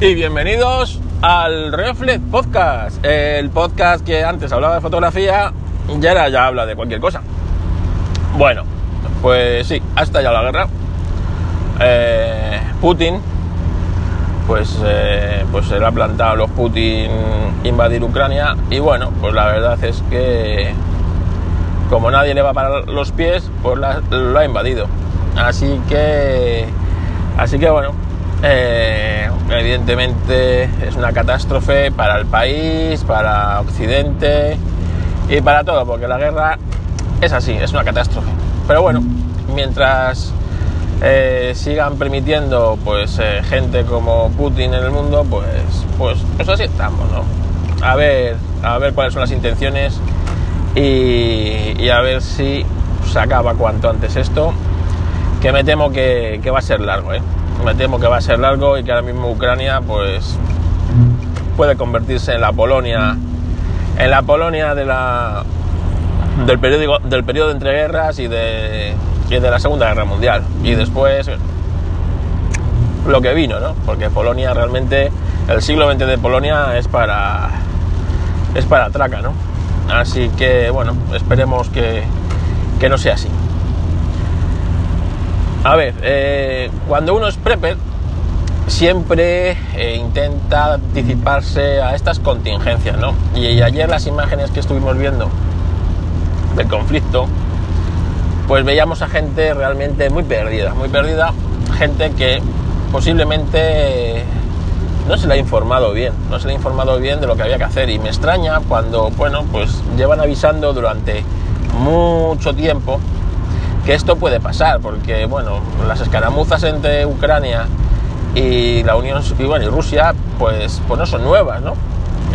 y bienvenidos al Reflex Podcast, el podcast que antes hablaba de fotografía y ahora ya habla de cualquier cosa. Bueno, pues sí, hasta ya la guerra. Eh, Putin, pues, eh, pues se le ha plantado a los Putin invadir Ucrania y bueno, pues la verdad es que como nadie le va a parar los pies, pues la- lo ha invadido. Así que, así que bueno, eh, evidentemente es una catástrofe para el país, para Occidente y para todo, porque la guerra es así, es una catástrofe. Pero bueno, mientras eh, sigan permitiendo pues eh, gente como Putin en el mundo, pues, pues, pues así estamos, ¿no? A ver, a ver cuáles son las intenciones y, a ver si se acaba cuanto antes esto, que me temo que, que va a ser largo, ¿eh? Me temo que va a ser largo y que ahora mismo Ucrania pues puede convertirse en la Polonia, en la Polonia de la del periodo del periodo de entreguerras y de, y de la Segunda Guerra Mundial y después lo que vino, ¿no? Porque Polonia realmente el siglo XX de Polonia es para es para traca, ¿no? Así que bueno, esperemos que, que no sea así. A ver, eh, cuando uno es prepper, siempre eh, intenta anticiparse a estas contingencias, ¿no? Y, ayer las imágenes que estuvimos viendo del conflicto, pues veíamos a gente realmente muy perdida, muy perdida, gente que posiblemente no se le ha informado bien, no se le ha informado bien de lo que había que hacer y me extraña cuando, bueno, pues llevan avisando durante mucho tiempo que esto puede pasar, porque, bueno, las escaramuzas entre Ucrania y la Unión y, y Rusia, pues, pues no son nuevas, ¿no?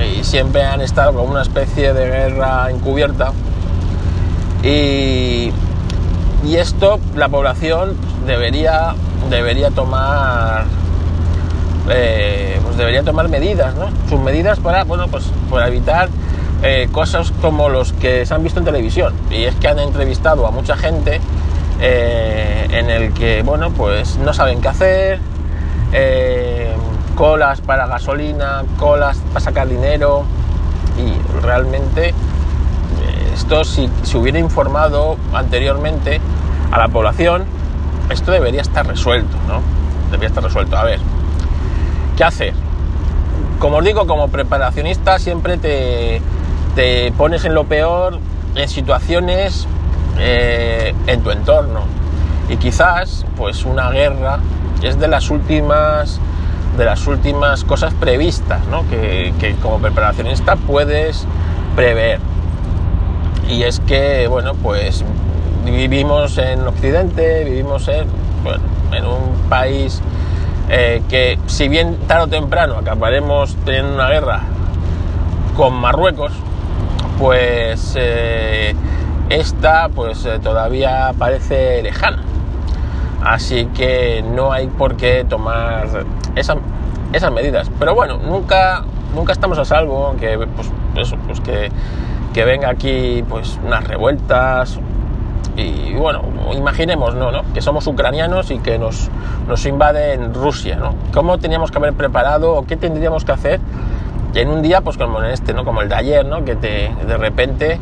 Y siempre han estado como una especie de guerra encubierta y, y esto la población debería, debería tomar eh, pues debería tomar medidas, ¿no? Sus medidas para, bueno, pues para evitar eh, cosas como los que se han visto en televisión. Y es que han entrevistado a mucha gente eh, en el que, bueno, pues no saben qué hacer, eh, colas para gasolina, colas para sacar dinero y realmente esto si se hubiera informado anteriormente a la población, esto debería estar resuelto, ¿no? Debería estar resuelto. A ver, ¿qué hacer? Como os digo, como preparacionista siempre te, te pones en lo peor en situaciones eh, en tu entorno. Y quizás, pues una guerra es de las últimas de las últimas cosas previstas, ¿no? que, que como preparacionista puedes prever. Y es que, bueno, pues vivimos en Occidente, vivimos en, bueno, en un país eh, que si bien tarde o temprano acabaremos teniendo una guerra con Marruecos, pues eh, esta pues eh, todavía parece lejana. Así que no hay por qué tomar esa- esas medidas. Pero bueno, nunca, nunca estamos a salvo que, pues, pues que venga aquí pues, unas revueltas. Y bueno, imaginemos, ¿no? ¿no? Que somos ucranianos y que nos, nos invaden Rusia, ¿no? ¿Cómo teníamos que haber preparado o qué tendríamos que hacer en un día, pues como en este, ¿no? Como el de ayer, ¿no? Que te, de repente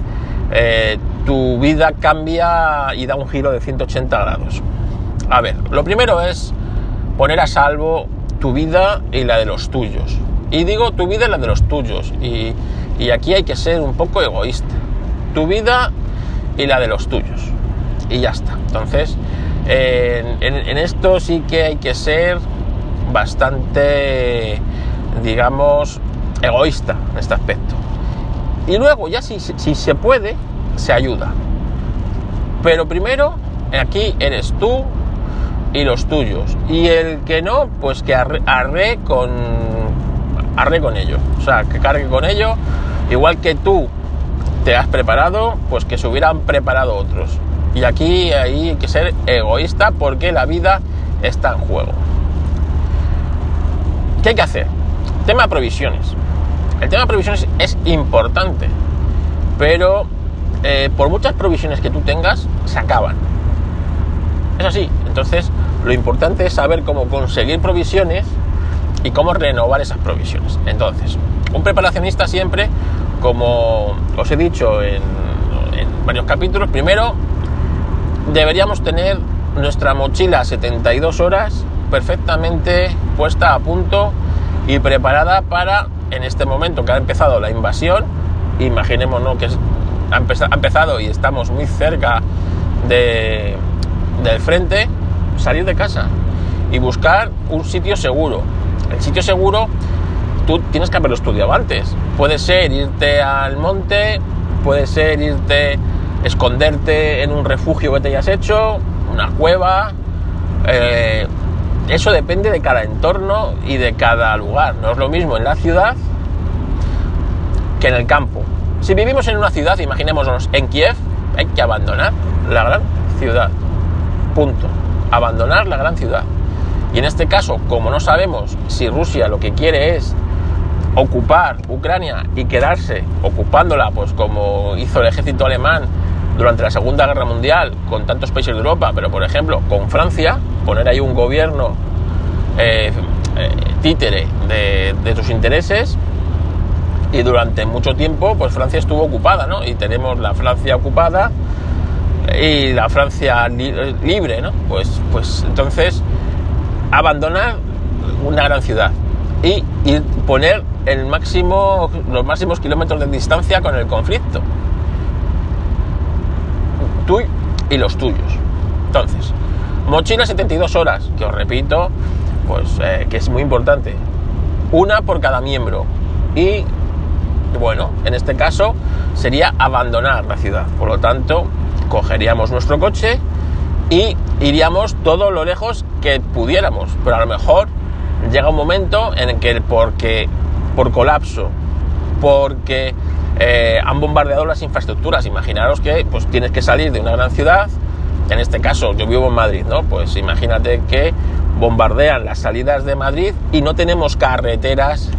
eh, tu vida cambia y da un giro de 180 grados. A ver, lo primero es poner a salvo tu vida y la de los tuyos. Y digo tu vida y la de los tuyos. Y, y aquí hay que ser un poco egoísta. Tu vida y la de los tuyos. Y ya está. Entonces, en, en- en esto sí que hay que ser bastante, digamos, egoísta en este aspecto. Y luego, ya si, si se puede, se ayuda. Pero primero, aquí eres tú y los tuyos. Y el que no, pues que arre, arre con arre con ello. O sea, que cargue con ello. Igual que tú te has preparado, pues que se hubieran preparado otros. Y aquí hay que ser egoísta porque la vida está en juego. ¿Qué hay que hacer? Tema provisiones. El tema de provisiones es importante, pero eh, por muchas provisiones que tú tengas, se acaban. Es así. Entonces, lo importante es saber cómo conseguir provisiones y cómo renovar esas provisiones. Entonces, un preparacionista siempre, como os he dicho en, varios capítulos, primero deberíamos tener nuestra mochila 72 horas perfectamente puesta a punto y preparada para, en este momento que ha empezado la invasión, imaginémonos que ha, empezado y estamos muy cerca de, del frente, salir de casa y buscar un sitio seguro. El sitio seguro tú tienes que haberlo estudiado antes. Puede ser irte al monte, puede ser irte, esconderte en un refugio que te hayas hecho, una cueva. Eh, eso depende de cada entorno y de cada lugar. No es lo mismo en la ciudad que en el campo. Si vivimos en una ciudad, imaginémonos en Kiev, hay que abandonar la gran ciudad. Punto. Abandonar la gran ciudad. Y en este caso, como no sabemos si Rusia lo que quiere es ocupar Ucrania y quedarse ocupándola, pues como hizo el ejército alemán durante la Segunda Guerra Mundial con tantos países de Europa, pero por ejemplo con Francia, poner ahí un gobierno eh, eh, títere de, de, sus intereses y durante mucho tiempo pues Francia estuvo ocupada, ¿no? Y tenemos la Francia ocupada y la Francia libre, ¿no? Pues, pues entonces abandonar una gran ciudad y, y poner el máximo, los máximos kilómetros de distancia con el conflicto tú y los tuyos. Entonces, mochila 72 horas, que os repito, pues eh, que es muy importante. Una por cada miembro. Y bueno, en este caso sería abandonar la ciudad. Por lo tanto, cogeríamos nuestro coche y iríamos todo lo lejos que pudiéramos. Pero a lo mejor llega un momento en el que porque por colapso, porque eh, han bombardeado las infraestructuras. Imaginaros que pues, tienes que salir de una gran ciudad, en este caso yo vivo en Madrid, ¿no? Pues imagínate que bombardean las salidas de Madrid y no tenemos carreteras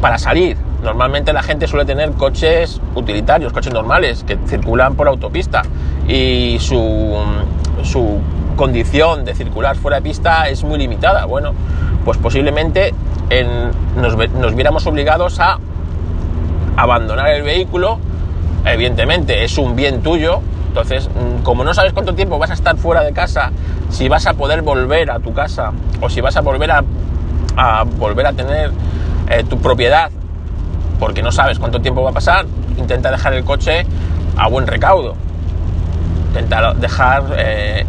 para salir. Normalmente la gente suele tener coches utilitarios, coches normales, que circulan por autopista y su, su condición de circular fuera de pista es muy limitada. Bueno, pues posiblemente nos, nos viéramos obligados a abandonar el vehículo, evidentemente es un bien tuyo, entonces mm, como no sabes cuánto tiempo vas a estar fuera de casa, si vas a poder volver a tu casa o si vas a volver a, volver a tener eh, tu propiedad, porque no sabes cuánto tiempo va a pasar, intenta dejar el coche a buen recaudo. Intenta dejar, eh,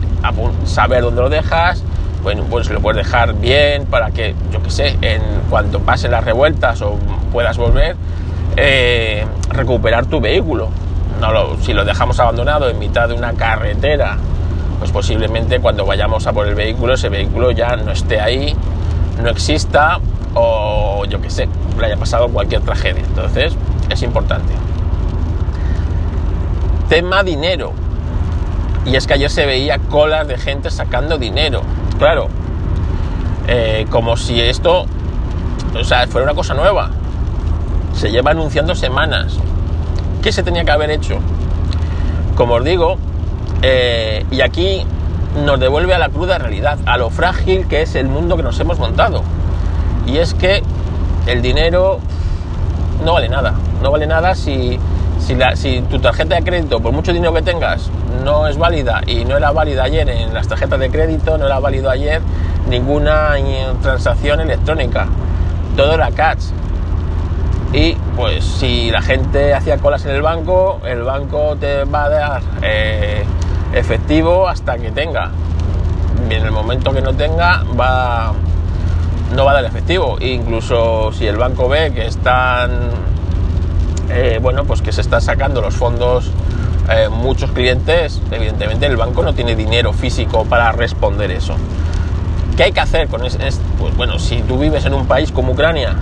saber dónde lo dejas, bueno, pues lo puedes dejar bien para que, yo que sé, en cuanto pasen las revueltas o puedas volver, eh, recuperar tu vehículo. No si lo dejamos abandonado en mitad de una carretera, pues posiblemente cuando vayamos a por el vehículo, ese vehículo ya no esté ahí, no exista o yo que sé, le haya pasado cualquier tragedia. Entonces, es importante. Tema dinero. Y es que ayer se veía colas de gente sacando dinero. Claro, eh, como si esto, o sea, fuera una cosa nueva se lleva anunciando semanas. ¿Qué se tenía que haber hecho? Como os digo, eh, y aquí nos devuelve a la cruda realidad, a lo frágil que es el mundo que nos hemos montado. Y es que el dinero no vale nada. No vale nada si, si, tu tarjeta de crédito, por mucho dinero que tengas, no es válida y no era válida ayer en las tarjetas de crédito, no era válido ayer ninguna transacción electrónica. Todo era catch y pues si la gente hacía colas en el banco, el banco te va a dar eh, efectivo hasta que tenga. Y en el momento que no tenga, va, no va a dar efectivo. incluso si el banco ve que están, eh, bueno, pues que se están sacando los fondos eh, muchos clientes, evidentemente el banco no tiene dinero físico para responder eso. ¿Qué hay que hacer con eso? Pues bueno, si tú vives en un país como Ucrania,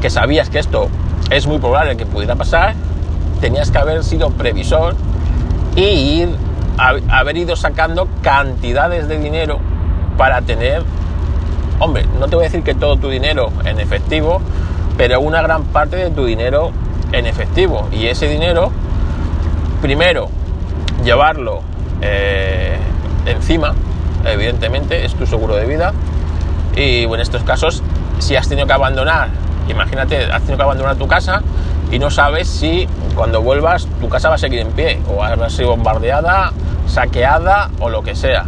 que sabías que esto es muy probable que pudiera pasar, tenías que haber sido previsor y ir, haber ido sacando cantidades de dinero para tener, hombre, no te voy a decir que todo tu dinero en efectivo, pero una gran parte de tu dinero en efectivo. Y ese dinero, primero, llevarlo eh, encima, evidentemente, es tu seguro de vida. Y en estos casos si has tenido que abandonar, imagínate, has tenido que abandonar tu casa y no sabes si cuando vuelvas tu casa va a seguir en pie o va a ser bombardeada, saqueada o lo que sea.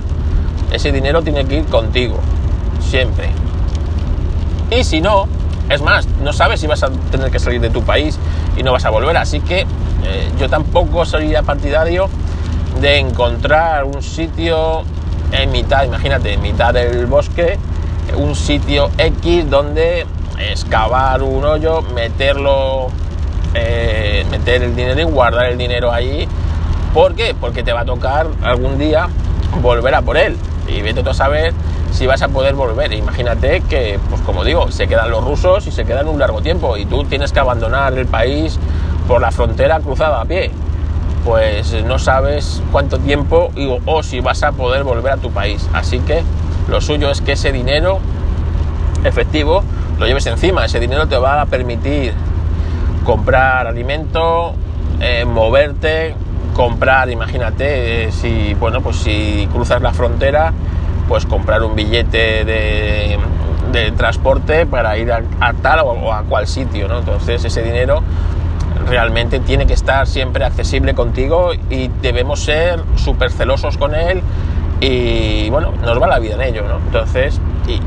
Ese dinero tiene que ir contigo, siempre. Y si no, es más, no sabes si vas a tener que salir de tu país y no vas a volver. Así que eh, yo tampoco sería partidario de encontrar un sitio en mitad, imagínate, en mitad del bosque, un sitio X donde excavar un hoyo, meterlo, eh, meter el dinero y guardar el dinero ahí. ¿Por qué? Porque te va a tocar algún día volver a por él. Y vete tú a saber si vas a poder volver. Imagínate que, pues como digo, se quedan los rusos y se quedan un largo tiempo y tú tienes que abandonar el país por la frontera cruzada a pie. Pues no sabes cuánto tiempo o si vas a poder volver a tu país. Así que lo suyo es que ese dinero efectivo lo lleves encima. Ese dinero te va a permitir comprar alimento, eh, moverte, comprar, imagínate, eh, si bueno, pues si cruzas la frontera, pues comprar un billete de, transporte para ir a, tal o, a cual sitio, ¿no? Entonces ese dinero realmente tiene que estar siempre accesible contigo y debemos ser súper celosos con él y bueno, nos va la vida en ello, ¿no? Entonces,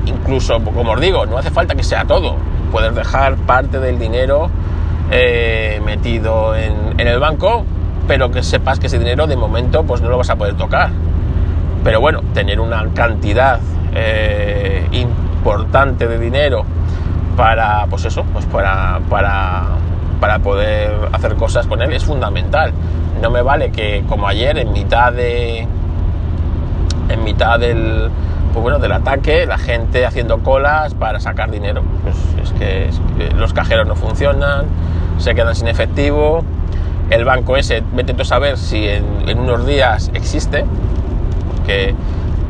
incluso, como os digo, no hace falta que sea todo, puedes dejar parte del dinero eh, metido en, el banco, pero que sepas que ese dinero de momento pues no lo vas a poder tocar. Pero bueno, tener una cantidad eh, importante de dinero para, pues eso, pues para, para, para poder hacer cosas con él es fundamental. No me vale que como ayer en mitad de en mitad del pues bueno, del ataque, la gente haciendo colas para sacar dinero. Pues es, que, los cajeros no funcionan, se quedan sin efectivo. El banco ese, vete tú a saber si en, unos días existe, porque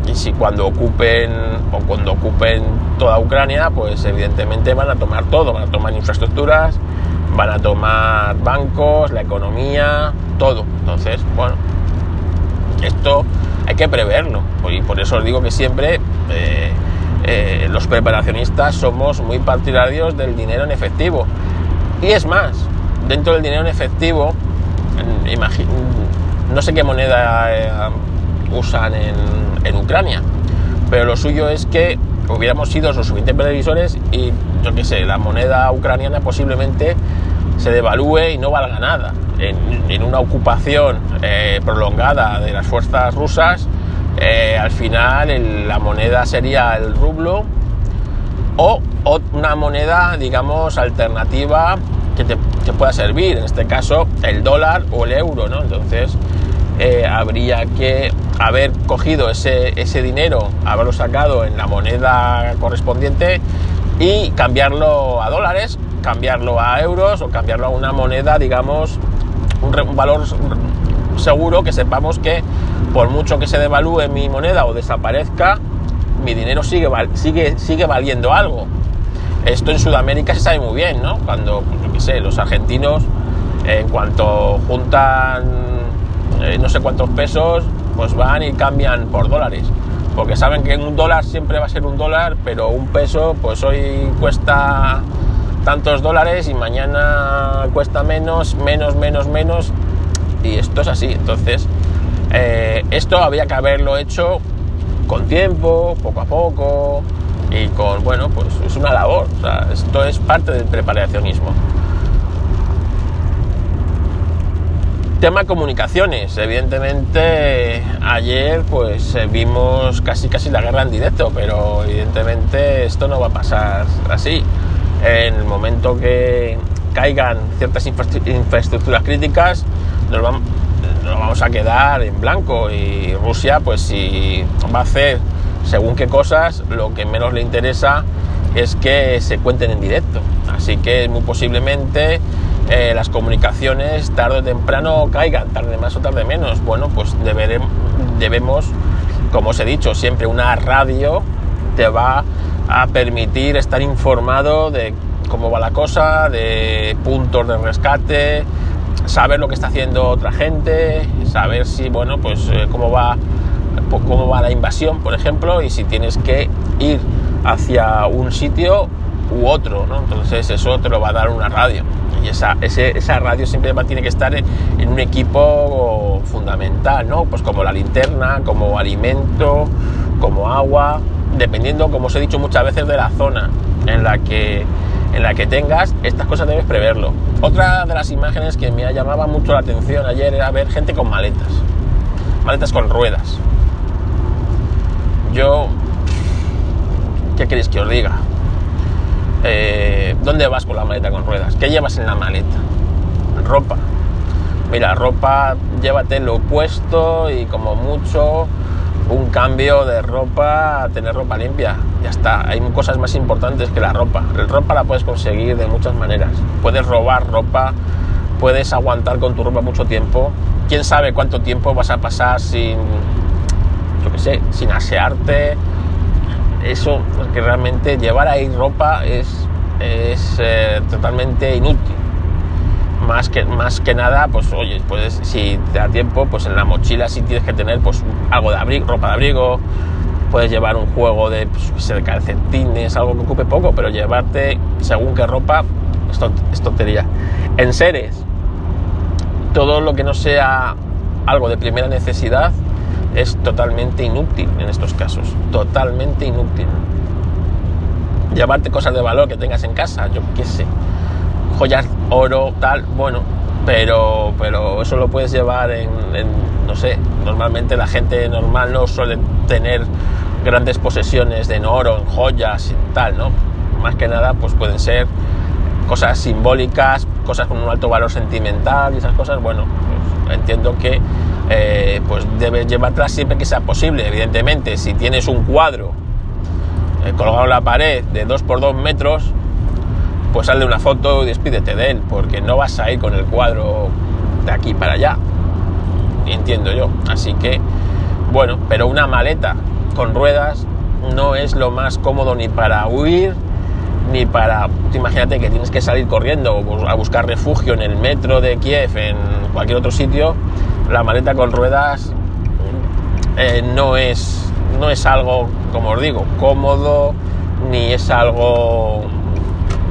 y si cuando ocupen o cuando ocupen toda Ucrania, pues evidentemente van a tomar todo, van a tomar infraestructuras, van a tomar bancos, la economía, todo. Entonces, bueno, esto hay que preverlo. Y por eso os digo que siempre eh, eh, los preparacionistas somos muy partidarios del dinero en efectivo. Y es más, dentro del dinero en efectivo, no sé qué moneda eh, usan en, Ucrania, pero lo suyo es que hubiéramos sido los suficientes previsores y yo qué sé, la moneda ucraniana posiblemente se devalúe y no valga nada. En, una ocupación eh, prolongada de las fuerzas rusas, eh, al final la moneda sería el rublo o, una moneda, digamos, alternativa que te, pueda servir, en este caso el dólar o el euro, ¿no? Entonces eh, habría que haber cogido ese, ese dinero, haberlo sacado en la moneda correspondiente y cambiarlo a dólares cambiarlo a euros o cambiarlo a una moneda, digamos, un, valor seguro que sepamos que por mucho que se devalúe mi moneda o desaparezca, mi dinero sigue, sigue, sigue valiendo algo. Esto en Sudamérica se sabe muy bien, ¿no? Cuando, yo qué sé, los argentinos, en cuanto juntan eh, no sé cuántos pesos, pues van y cambian por dólares. Porque saben que un dólar siempre va a ser un dólar, pero un peso, pues hoy cuesta tantos dólares y mañana cuesta menos, menos, menos, menos. Y esto es así. Entonces, eh, esto había que haberlo hecho con tiempo, poco a poco y con, bueno, pues es una labor. Esto es parte del preparacionismo. Tema comunicaciones. Evidentemente, ayer pues eh, vimos casi casi la guerra en directo, pero evidentemente esto no va a pasar así en el momento que caigan ciertas infraestructuras críticas, nos vamos, a quedar en blanco y Rusia, pues si va a hacer según qué cosas, lo que menos le interesa es que se cuenten en directo. Así que muy posiblemente eh, las comunicaciones tarde o temprano caigan, tarde más o tarde menos. Bueno, pues debemos, como os he dicho, siempre una radio te va a permitir estar informado de cómo va la cosa, de puntos de rescate, saber lo que está haciendo otra gente, saber si, bueno, pues eh, cómo va, cómo va la invasión, por ejemplo, y si tienes que ir hacia un sitio u otro. Entonces eso te lo va a dar una radio. Y esa, esa radio siempre tiene que estar en, un equipo fundamental, ¿no? Pues como la linterna, como alimento, como agua, dependiendo, como os he dicho muchas veces, de la zona en la que, en la que tengas, estas cosas debes preverlo. Otra de las imágenes que me llamaba mucho la atención ayer era ver gente con maletas, maletas con ruedas. Yo, ¿qué queréis que os diga? Eh, ¿Dónde vas con la maleta con ruedas? ¿Qué llevas en la maleta? Ropa. Mira, ropa, llévate lo puesto y como mucho un cambio de ropa tener ropa limpia. Ya está. Hay cosas más importantes que la ropa. La ropa la puedes conseguir de muchas maneras. Puedes robar ropa, puedes aguantar con tu ropa mucho tiempo. Quién sabe cuánto tiempo vas a pasar sin, yo qué sé, sin asearte, eso, que realmente llevar ahí ropa es, es eh, totalmente inútil. Más que, más que nada, pues oye, pues si te da tiempo, pues en la mochila sí tienes que tener pues algo de abrigo, ropa de abrigo, puedes llevar un juego de, pues, calcetines, algo que ocupe poco, pero llevarte según qué ropa es, es tontería. En seres, todo lo que no sea algo de primera necesidad, es totalmente inútil en estos casos, totalmente inútil. Llevarte cosas de valor que tengas en casa, yo qué sé, joyas, oro, tal, bueno, pero, pero eso lo puedes llevar en, no sé, normalmente la gente normal no suele tener grandes posesiones de oro, en joyas y tal, ¿no? Más que nada, pues pueden ser cosas simbólicas, cosas con un alto valor sentimental y esas cosas, bueno, pues entiendo que eh, pues debes llevarla siempre que sea posible. Evidentemente, si tienes un cuadro eh, colgado en la pared de 2 por 2 metros, pues sale una foto y despídete de él, porque no vas a ir con el cuadro de aquí para allá. Entiendo yo. Así que, bueno, pero una maleta con ruedas no es lo más cómodo ni para huir, ni para... Imagínate que tienes que salir corriendo a buscar refugio en el metro de Kiev, en cualquier otro sitio, la maleta con ruedas eh, no, es, no es algo, como os digo, cómodo, ni es algo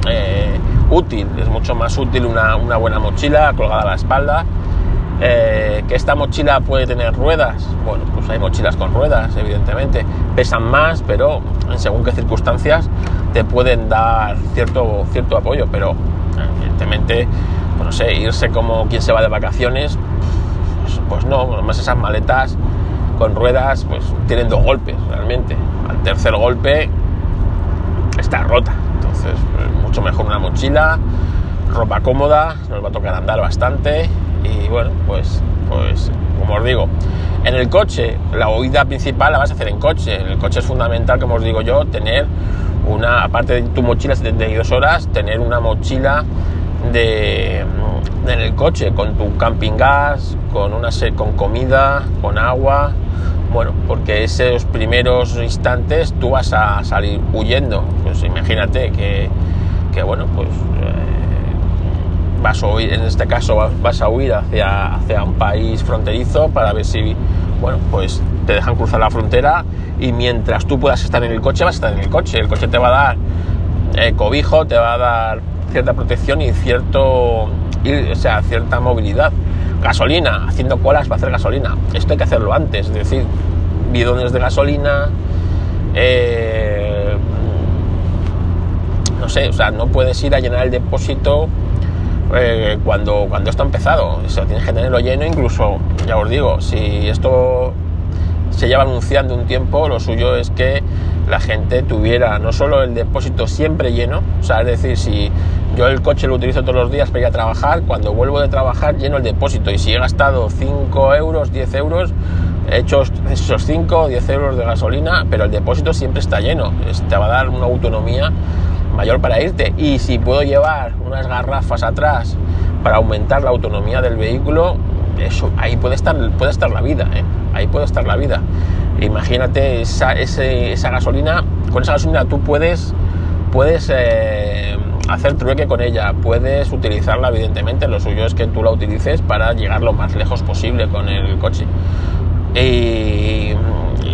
eh, útil. Es mucho más útil una, buena mochila colgada a la espalda. Eh, que esta mochila puede tener ruedas. Bueno, pues hay mochilas con ruedas, evidentemente. Pesan más, pero en según qué circunstancias te pueden dar cierto, cierto apoyo. Pero evidentemente, pues no sé, irse como quien se va de vacaciones, pues no, además esas maletas con ruedas pues tienen dos golpes realmente. Al tercer golpe está rota. Entonces, pues, mucho mejor una mochila, ropa cómoda, nos va a tocar andar bastante y bueno, pues, pues como os digo, en el coche, la huida principal la vas a hacer en coche. En el coche es fundamental, como os digo yo, tener una, aparte de tu mochila 72 horas, tener una mochila de, en el coche con tu camping gas, con, una, con comida, con agua, bueno, porque esos primeros instantes tú vas a salir huyendo. Pues imagínate que, que bueno, pues eh, vas a huir, en este caso vas a huir hacia, hacia un país fronterizo para ver si, bueno, pues te dejan cruzar la frontera y mientras tú puedas estar en el coche, vas a estar en el coche. El coche te va a dar eh, cobijo, te va a dar cierta protección y cierto, o sea, cierta movilidad. Gasolina, haciendo colas para hacer gasolina. Esto hay que hacerlo antes, es decir, bidones de gasolina, eh, no sé, o sea, no puedes ir a llenar el depósito eh, cuando, cuando esto ha empezado. O sea, tienes que tenerlo lleno, incluso, ya os digo, si esto se lleva anunciando un tiempo, lo suyo es que la gente tuviera no solo el depósito siempre lleno, o sea, es decir, si yo el coche lo utilizo todos los días para ir a trabajar. Cuando vuelvo de trabajar lleno el depósito y si he gastado 5 euros, 10 euros, he hecho esos 5 o 10 euros de gasolina, pero el depósito siempre está lleno. Te va a dar una autonomía mayor para irte. Y si puedo llevar unas garrafas atrás para aumentar la autonomía del vehículo, eso, ahí puede estar, puede estar la vida, ¿eh? ahí puede estar la vida. Imagínate esa, esa gasolina, con esa gasolina tú puedes, puedes eh, hacer trueque con ella, puedes utilizarla evidentemente, lo suyo es que tú la utilices para llegar lo más lejos posible con el coche. Y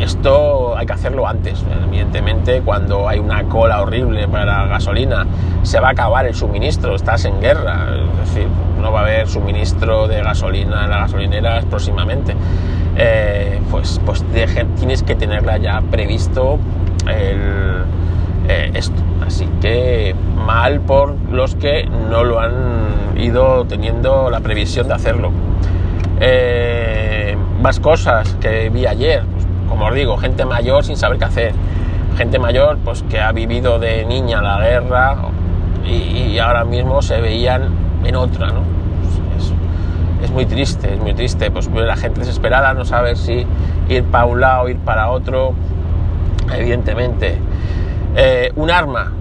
esto hay que hacerlo antes. Evidentemente, cuando hay una cola horrible para gasolina, se va a acabar el suministro, estás en guerra. Es decir, no va a haber suministro de gasolina en las gasolineras próximamente. Eh, pues, pues tienes que tenerla ya previsto eh, esto. Así que mal por los que no lo han ido teniendo la previsión de hacerlo. Eh, más cosas que vi ayer, como os digo, gente mayor sin saber qué hacer. Gente mayor pues que ha vivido de niña la guerra y, ahora mismo se veían en otra, ¿no? Pues, es, muy triste, es muy triste. Pues la gente desesperada, no sabe si ir para un lado, ir para otro. Evidentemente. Eh, un arma.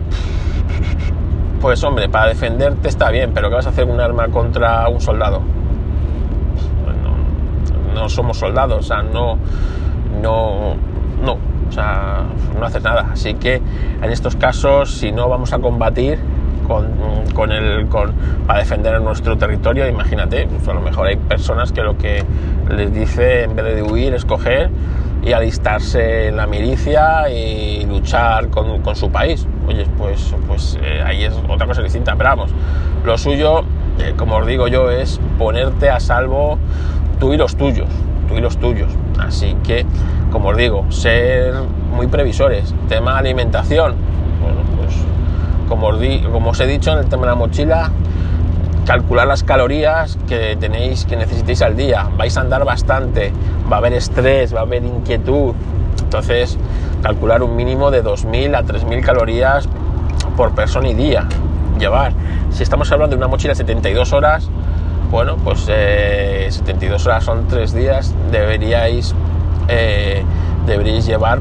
Pues hombre, para defenderte está bien, pero ¿qué vas a hacer un arma contra un soldado? no somos soldados, o sea, no, no, no, o sea, no haces nada. Así que en estos casos, si no vamos a combatir con, el, con, para defender nuestro territorio, imagínate, pues a lo mejor hay personas que lo que les dice en vez de huir es coger y alistarse en la milicia y luchar con, con su país. Oye, pues, pues eh, ahí es otra cosa distinta, pero vamos, lo suyo, eh, como os digo yo, es ponerte a salvo tú y los tuyos, tú y los tuyos. Así que, como os digo, ser muy previsores. Tema alimentación, bueno, pues como os, he dicho en el tema de la mochila, calcular las calorías que tenéis, que necesitéis al día. Vais a andar bastante, va a haber estrés, va a haber inquietud. Entonces, calcular un mínimo de 2.000 a 3.000 calorías por persona y día. Llevar. Si estamos hablando de una mochila de 72 horas, bueno, pues 72 eh, horas son 3 días, deberíais, eh, deberíais llevar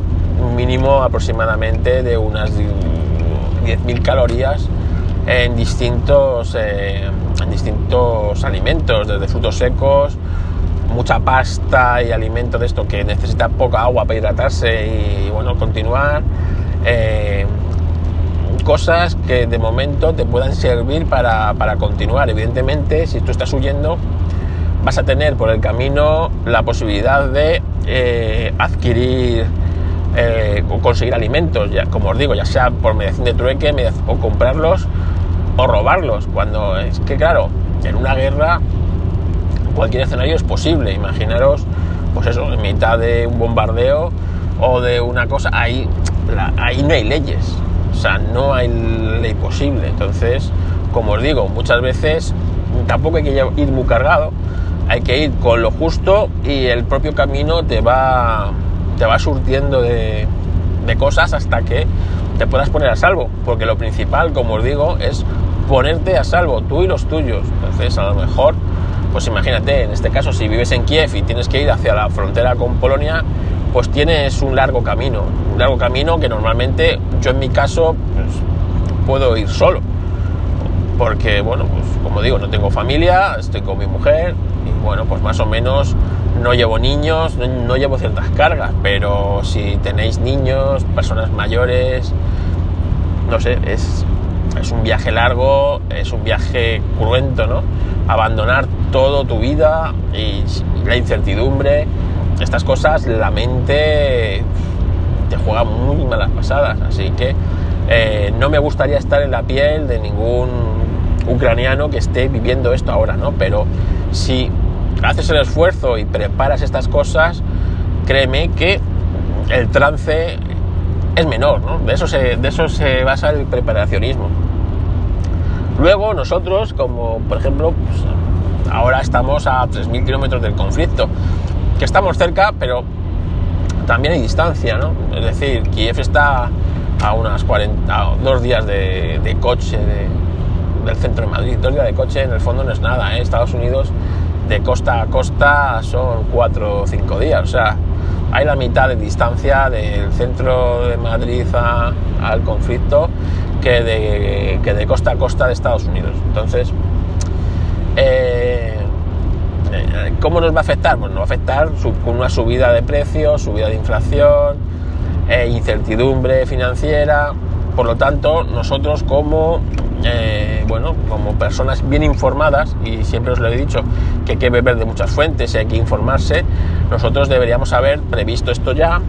mínimo aproximadamente de unas 10.000 calorías en distintos, eh, en distintos alimentos, desde frutos secos, mucha pasta y alimento de esto que necesita poca agua para hidratarse y bueno, continuar cosas que de momento te puedan servir para, continuar. Evidentemente, si tú estás huyendo, vas a tener por el camino la posibilidad de eh, adquirir eh, o conseguir alimentos, ya, como os digo, ya sea por mediación de trueque o comprarlos o robarlos. Cuando es que, claro, en una guerra cualquier escenario es posible. Imaginaros, pues eso, en mitad de un bombardeo o de una cosa, ahí, ahí no hay leyes. O sea, no hay ley posible. Entonces, como os digo, muchas veces tampoco hay que ir muy cargado, hay que ir con lo justo y el propio camino te va, te va surtiendo de, cosas hasta que te puedas poner a salvo. Porque lo principal, como os digo, es ponerte a salvo, tú y los tuyos. Entonces, a lo mejor, pues imagínate, en este caso, si vives en Kiev y tienes que ir hacia la frontera con Polonia, pues tienes un largo camino, un largo camino que normalmente yo en mi caso pues, puedo ir solo, porque bueno, pues como digo, no tengo familia, estoy con mi mujer y bueno, pues más o menos no llevo niños, no, llevo ciertas cargas, pero si tenéis niños, personas mayores, no sé, es, es un viaje largo, es un viaje cruento, ¿no? Abandonar todo tu vida y la incertidumbre estas cosas la mente te juega muy malas pasadas, así que eh, no me gustaría estar en la piel de ningún ucraniano que esté viviendo esto ahora, ¿no? Pero si haces el esfuerzo y preparas estas cosas, créeme que el trance es menor, ¿no? De eso se, de eso se basa el preparacionismo. Luego nosotros, como por ejemplo, pues, ahora estamos a 3.000 kilómetros del conflicto, que estamos cerca, pero también hay distancia, ¿no? Es decir, Kiev está a unas 40, dos días de, coche del centro de Madrid. Dos días de coche en el fondo no es nada, ¿eh? Estados Unidos de costa a costa son cuatro o cinco días, o sea, hay la mitad de distancia del centro de Madrid al conflicto que de, que de costa a costa de Estados Unidos. Entonces, eh, ¿Cómo nos va a afectar? Pues nos va a afectar con una subida de precios, subida de inflación, e incertidumbre financiera. Por lo tanto, nosotros como, eh, bueno, como personas bien informadas, y siempre os lo he dicho que hay que beber de muchas fuentes y hay que informarse, nosotros deberíamos haber previsto esto ya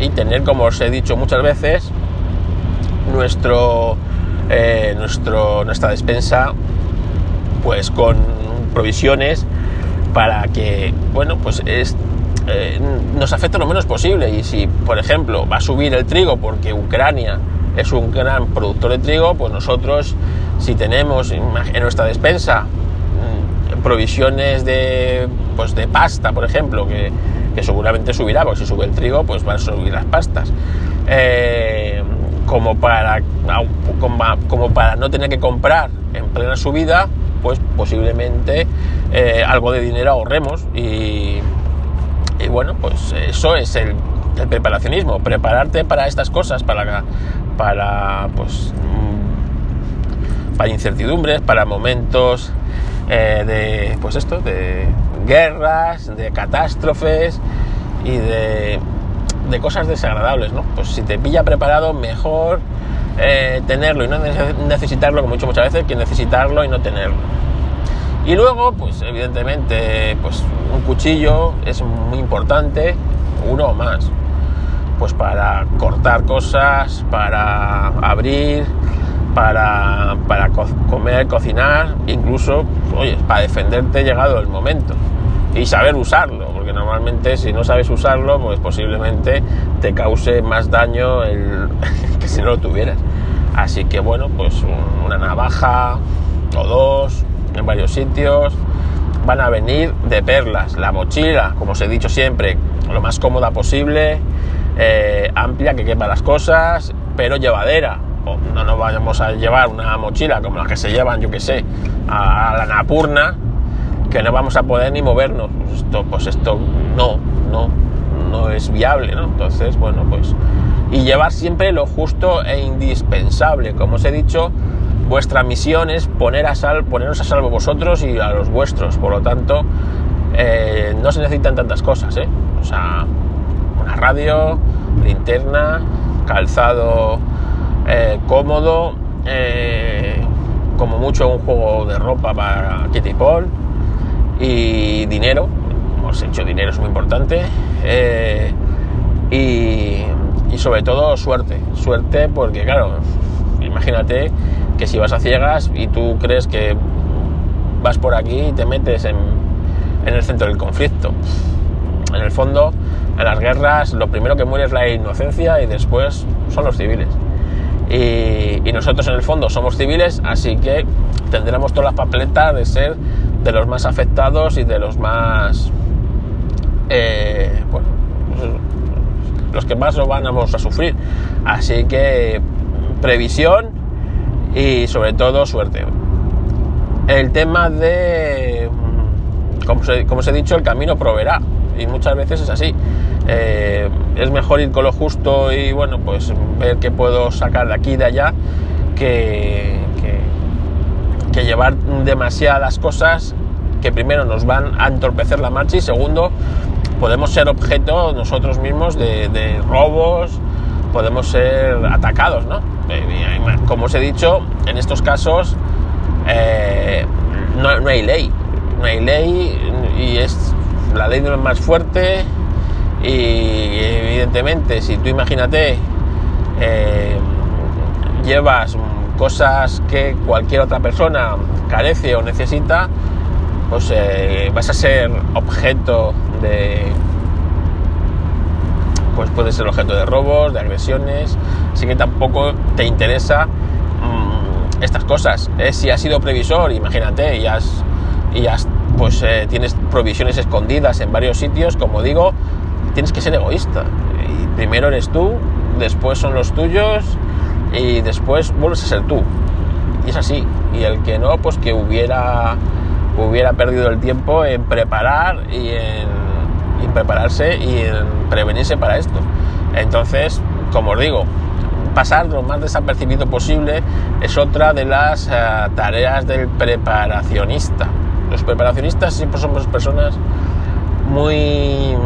y tener, como os he dicho muchas veces, nuestro, eh, nuestro, nuestra despensa pues con provisiones para que, bueno, pues es, eh, nos afecte lo menos posible. Y si, por ejemplo, va a subir el trigo porque Ucrania es un gran productor de trigo, pues nosotros, si tenemos en nuestra despensa mm, provisiones de, pues de pasta, por ejemplo, que, seguramente subirá, porque si sube el trigo, pues van a subir las pastas. Eh, como para, como para no tener que comprar en plena subida, pues posiblemente eh, algo de dinero ahorremos y, bueno, pues eso es el, preparacionismo, prepararte para estas cosas, para, para pues mm, para incertidumbres, para momentos eh, de pues esto, de guerras, de catástrofes y de de cosas desagradables, ¿no? Pues si te pilla preparado, mejor eh, tenerlo y no necesitarlo, como he dicho muchas veces, que necesitarlo y no tenerlo. Y luego, pues evidentemente, pues un cuchillo es muy importante, uno o más, pues para cortar cosas, para abrir, para, para comer, cocinar, incluso, oye, para defenderte llegado el momento y saber usarlo, porque normalmente si no sabes usarlo, pues posiblemente te cause más daño el, que si no lo tuvieras. Así que bueno, pues una navaja o dos en varios sitios van a venir de perlas. La mochila, como os he dicho siempre, lo más cómoda posible, eh, amplia, que quepa las cosas, pero llevadera. no nos vayamos a llevar una mochila como las que se llevan, yo que sé, a la Napurna, que no vamos a poder ni movernos. Pues esto, pues esto no, no, no es viable, ¿no? Entonces, bueno, pues... Y llevar siempre lo justo e indispensable. Como os he dicho, vuestra misión es poner a sal, poneros a salvo vosotros y a los vuestros. Por lo tanto, eh, no se necesitan tantas cosas, ¿eh? O sea, una radio, linterna, calzado eh, cómodo, eh, como mucho un juego de ropa para Kitty Paul y dinero, hemos hecho dinero es muy importante, eh, y, sobre todo suerte, suerte porque claro, imagínate que si vas a ciegas y tú crees que vas por aquí y te metes en, en el centro del conflicto. En el fondo, en las guerras lo primero que muere es la inocencia y después son los civiles. Y, y, nosotros en el fondo somos civiles, así que tendremos todas las papeletas de ser de los más afectados y de los más... Eh, bueno, los que más lo vamos a sufrir. Así que previsión y sobre todo suerte. El tema de, como, os he dicho, el camino proveerá. Y muchas veces es así. Eh, es mejor ir con lo justo y bueno, pues ver qué puedo sacar de aquí y de allá que, que llevar demasiadas cosas que primero nos van a entorpecer la marcha y segundo podemos ser objeto nosotros mismos de, robos, podemos ser atacados, ¿no? Eh, como os he dicho, en estos casos eh, no, hay ley, no hay ley y es la ley de lo más fuerte y evidentemente si tú imagínate eh, llevas cosas que cualquier otra persona carece o necesita, pues eh, vas a ser objeto de... Pues puede ser objeto de robos, de agresiones, así que tampoco te interesa mm, estas cosas. Eh, si has sido previsor, imagínate, y has, y has pues eh, tienes provisiones escondidas en varios sitios, como digo, tienes que ser egoísta. Primero eres tú, después son los tuyos y después vuelves a ser tú. Y es así. Y el que no, pues que hubiera, hubiera perdido el tiempo en preparar y en, prepararse y en prevenirse para esto. Entonces, como os digo, pasar lo más desapercibido posible es otra de las eh, tareas del preparacionista. Los preparacionistas siempre somos personas muy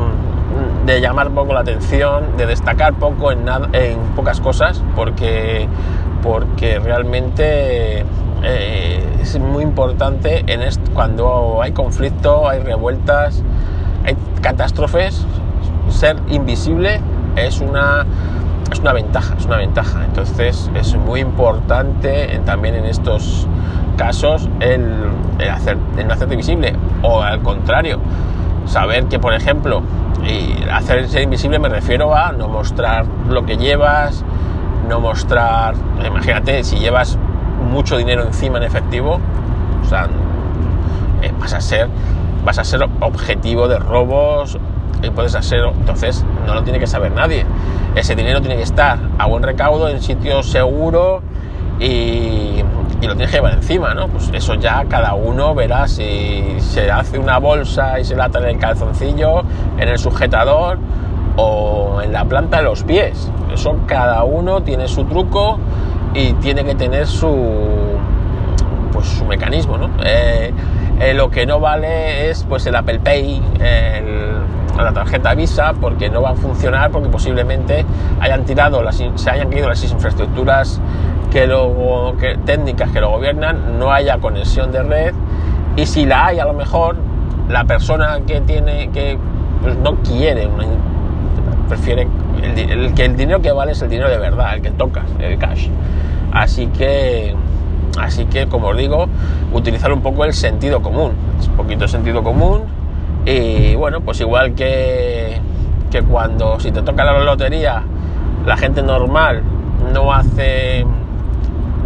de llamar poco la atención, de destacar poco en, en pocas cosas, porque, porque realmente eh, es muy importante en cuando hay conflicto, hay revueltas, hay catástrofes, ser invisible es una, es una ventaja, es una ventaja. Entonces es muy importante también en estos casos el, hacer, el no hacerte visible o al contrario, saber que por ejemplo, y hacer ser invisible me refiero a no mostrar lo que llevas, no mostrar, imagínate si llevas mucho dinero encima en efectivo, o sea, eh, vas a ser vas a ser objetivo de robos y puedes hacer entonces no lo tiene que saber nadie. Ese dinero tiene que estar a buen recaudo en sitio seguro y lo tienes que llevar encima no pues eso ya cada uno verá si se hace una bolsa y se la ata en el calzoncillo en el sujetador o en la planta de los pies eso cada uno tiene su truco y tiene que tener su pues su mecanismo ¿no? Eh, eh, lo que no vale es pues el Apple Pay, la tarjeta Visa, porque no va a funcionar porque posiblemente hayan tirado las, se hayan caído las infraestructuras que lo, que, técnicas que lo gobiernan, no haya conexión de red y si la hay a lo mejor la persona que tiene que pues, no quiere prefiere el, que el dinero que vale es el dinero de verdad, el que tocas, el cash. Así que Así que, como os digo, utilizar un poco el sentido común, un poquito de sentido común y bueno, pues igual que, que cuando si te toca la lotería, la gente normal no hace,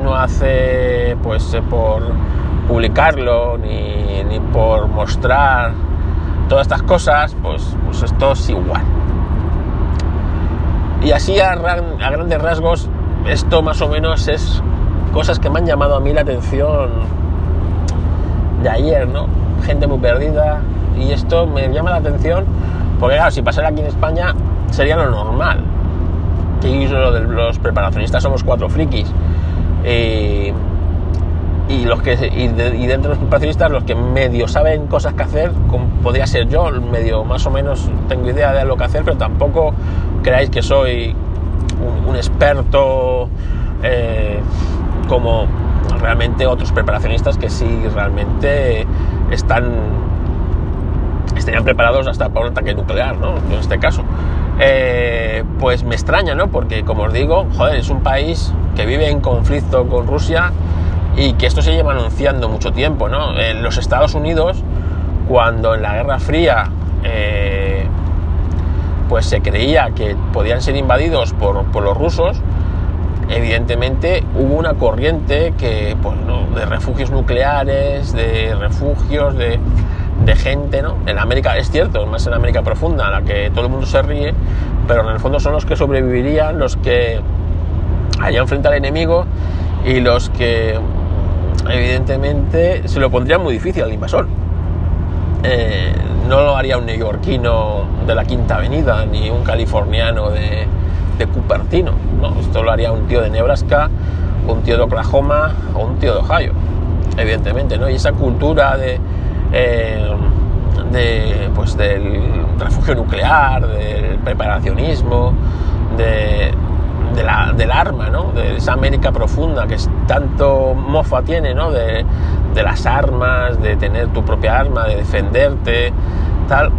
no hace pues eh, por publicarlo ni, ni por mostrar todas estas cosas, pues, pues esto es igual. Y así a, a grandes rasgos, esto más o menos es cosas que me han llamado a mí la atención de ayer, ¿no? Gente muy perdida y esto me llama la atención porque claro, si pasara aquí en España sería lo normal. Que lo de los preparacionistas somos cuatro frikis. Y los que y, dentro de los preparacionistas los que medio saben cosas que hacer podría ser yo medio más o menos tengo idea de lo que hacer pero tampoco creáis que soy un, experto eh, como realmente otros preparacionistas que sí realmente están estarían preparados hasta para un ataque nuclear, ¿no? En este caso. Eh, pues me extraña, ¿no? Porque, como os digo, joder, es un país que vive en conflicto con Rusia y que esto se lleva anunciando mucho tiempo, ¿no? En los Estados Unidos, cuando en la Guerra Fría eh, pues se creía que podían ser invadidos por, los rusos, evidentemente hubo una corriente que, pues, de refugios nucleares, de refugios, de, gente, ¿no? En América, es cierto, más en América profunda, en la que todo el mundo se ríe, pero en el fondo son los que sobrevivirían, los que harían frente al enemigo y los que evidentemente se lo pondrían muy difícil al invasor. Eh, no lo haría un neoyorquino de la Quinta Avenida, ni un californiano de, de Cupertino. ¿no? Esto lo haría un tío de Nebraska, un tío de Oklahoma o un tío de Ohio, evidentemente. ¿no? Y esa cultura de, eh, de, pues del refugio nuclear, del preparacionismo, de, la, del arma, ¿no? de esa América profunda que es tanto mofa tiene, ¿no? de, de las armas, de tener tu propia arma, de defenderte, tal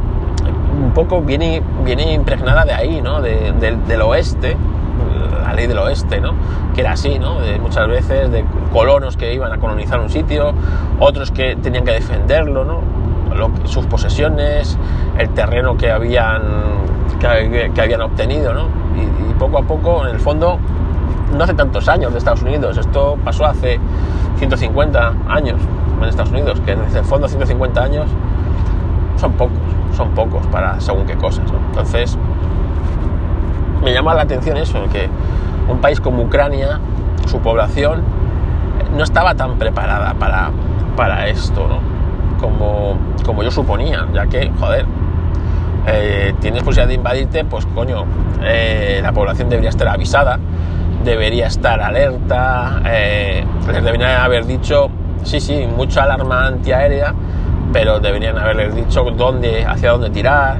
un poco viene, viene impregnada de ahí, ¿no? del oeste, la ley del oeste, ¿no? Que era así, ¿no? De muchas veces de colonos que iban a colonizar un sitio, otros que tenían que defenderlo, ¿no? sus posesiones, el terreno que habían, que, habían obtenido, ¿no? Y, poco a poco, en el fondo, no hace tantos años de Estados Unidos, esto pasó hace 150 años en Estados Unidos, que desde el fondo 150 años son pocos son pocos para según qué cosas. Entonces, me llama la atención eso, que un país como Ucrania, su población, no estaba tan preparada para, para esto, Como, como yo suponía, ya que, joder, eh, tienes posibilidad de invadirte, pues coño, eh, la población debería estar avisada, debería estar alerta, eh, les deberían haber dicho, sí, sí, mucha alarma antiaérea, pero deberían haberles dicho dónde, hacia dónde tirar,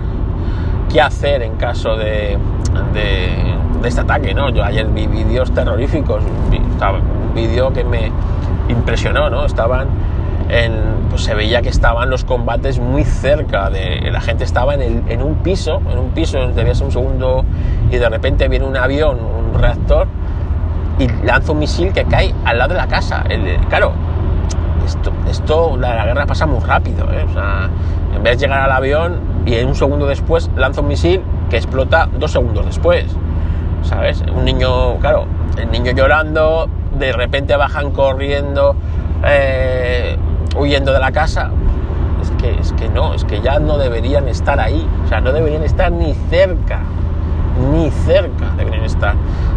qué hacer en caso de, de, este ataque, ¿no? Yo ayer vi vídeos terroríficos, un vídeo que me impresionó, ¿no? Estaban pues se veía que estaban los combates muy cerca, de, la gente estaba en, un piso, en un piso, debía ser un segundo, y de repente viene un avión, un reactor, y lanza un misil que cae al lado de la casa. claro, esto, esto la, guerra pasa muy rápido, ¿eh? en vez de llegar al avión y en un segundo después lanza un misil que explota dos segundos después, ¿sabes? Un niño, claro, el niño llorando, de repente bajan corriendo, eh, huyendo de la casa. Es que, es que no, es que ya no deberían estar ahí, o sea, no deberían estar ni cerca, ni cerca deberían estar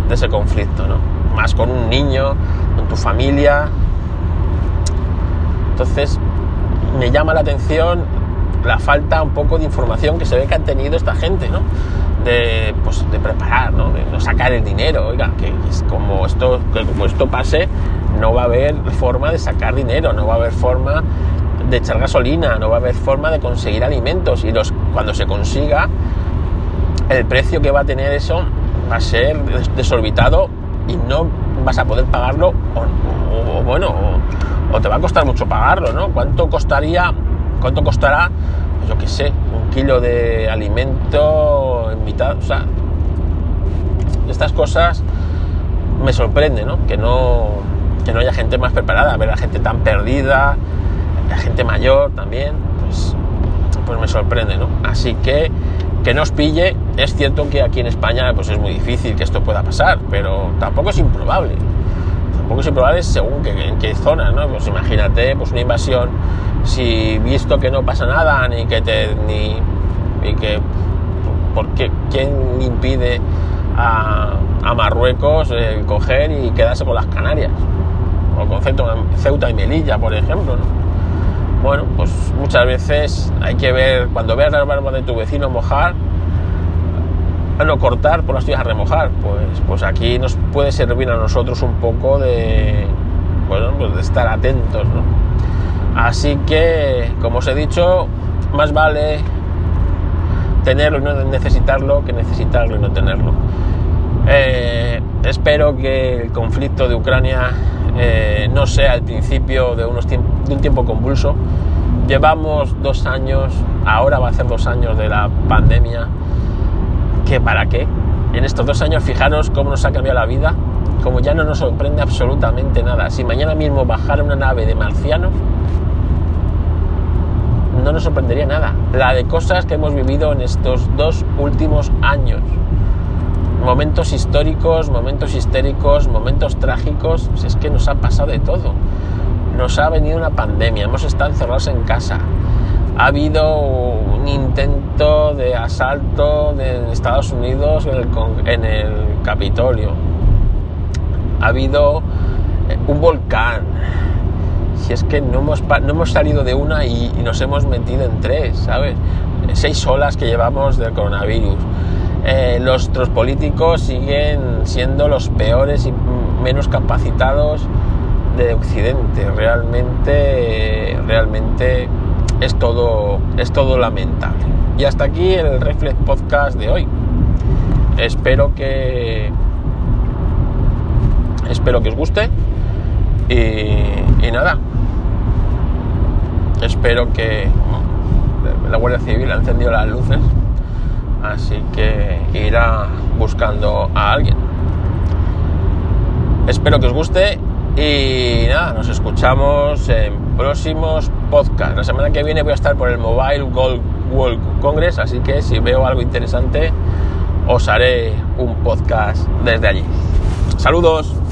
de ese conflicto, ¿no? Más con un niño, con tu familia. Entonces, me llama la atención la falta un poco de información que se ve que han tenido esta gente, ¿no? De, pues, de preparar, ¿no? De no sacar el dinero, oiga, que como esto, que como esto pase, no va a haber forma de sacar dinero, no va a haber forma de echar gasolina, no va a haber forma de conseguir alimentos y los, cuando se consiga, el precio que va a tener eso va a ser desorbitado y no vas a poder pagarlo o, bueno, o, te va a costar mucho pagarlo, ¿no? ¿Cuánto costaría, cuánto costará, yo qué sé, un kilo de alimento en mitad? O sea, estas cosas me sorprenden, ¿no? Que no que no haya gente más preparada, ver a gente tan perdida, la gente mayor también, pues, pues me sorprende, ¿no? Así que que nos pille, es cierto que aquí en España pues es muy difícil que esto pueda pasar, pero tampoco es improbable. Tampoco es improbable según que, en qué zona, ¿no? Pues imagínate, pues una invasión, si visto que no pasa nada, ni que te, ni, que, porque ¿quién impide a, a Marruecos el coger y quedarse con las Canarias? o con Ceuta y Melilla, por ejemplo. Bueno, pues muchas veces hay que ver, cuando veas la barba de tu vecino mojar, no cortar por las tuyas a remojar, pues, pues aquí nos puede servir a nosotros un poco de, pues de estar atentos. Así que, como os he dicho, más vale tenerlo y no necesitarlo que necesitarlo y no tenerlo. Eh, espero que el conflicto de Ucrania eh, no sea el principio de, unos de un tiempo convulso. Llevamos dos años, ahora va a ser dos años de la pandemia. ¿Qué para qué? En estos dos años, fijaros cómo nos ha cambiado la vida, como ya no nos sorprende absolutamente nada. Si mañana mismo bajara una nave de marcianos, no nos sorprendería nada. La de cosas que hemos vivido en estos dos últimos años momentos históricos, momentos histéricos, momentos trágicos, es que nos ha pasado de todo. Nos ha venido una pandemia, hemos estado encerrados en casa. Ha habido intento de asalto de Estados Unidos en el, Capitolio. Ha habido eh, un volcán. Si es que no hemos, no hemos salido de una y, nos hemos metido en tres, ¿sabes? Seis olas que llevamos del coronavirus eh, los, políticos siguen siendo los peores y menos capacitados de Occidente. Realmente, realmente es todo, es todo lamentable. Y hasta aquí el Reflex Podcast de hoy. Espero que espero que os guste y, y nada. Espero que la Guardia Civil ha encendido las luces así que irá buscando a alguien. Espero que os guste y nada, nos escuchamos en próximos podcasts. La semana que viene voy a estar por el Mobile World Congress, así que si veo algo interesante os haré un podcast desde allí. Saludos.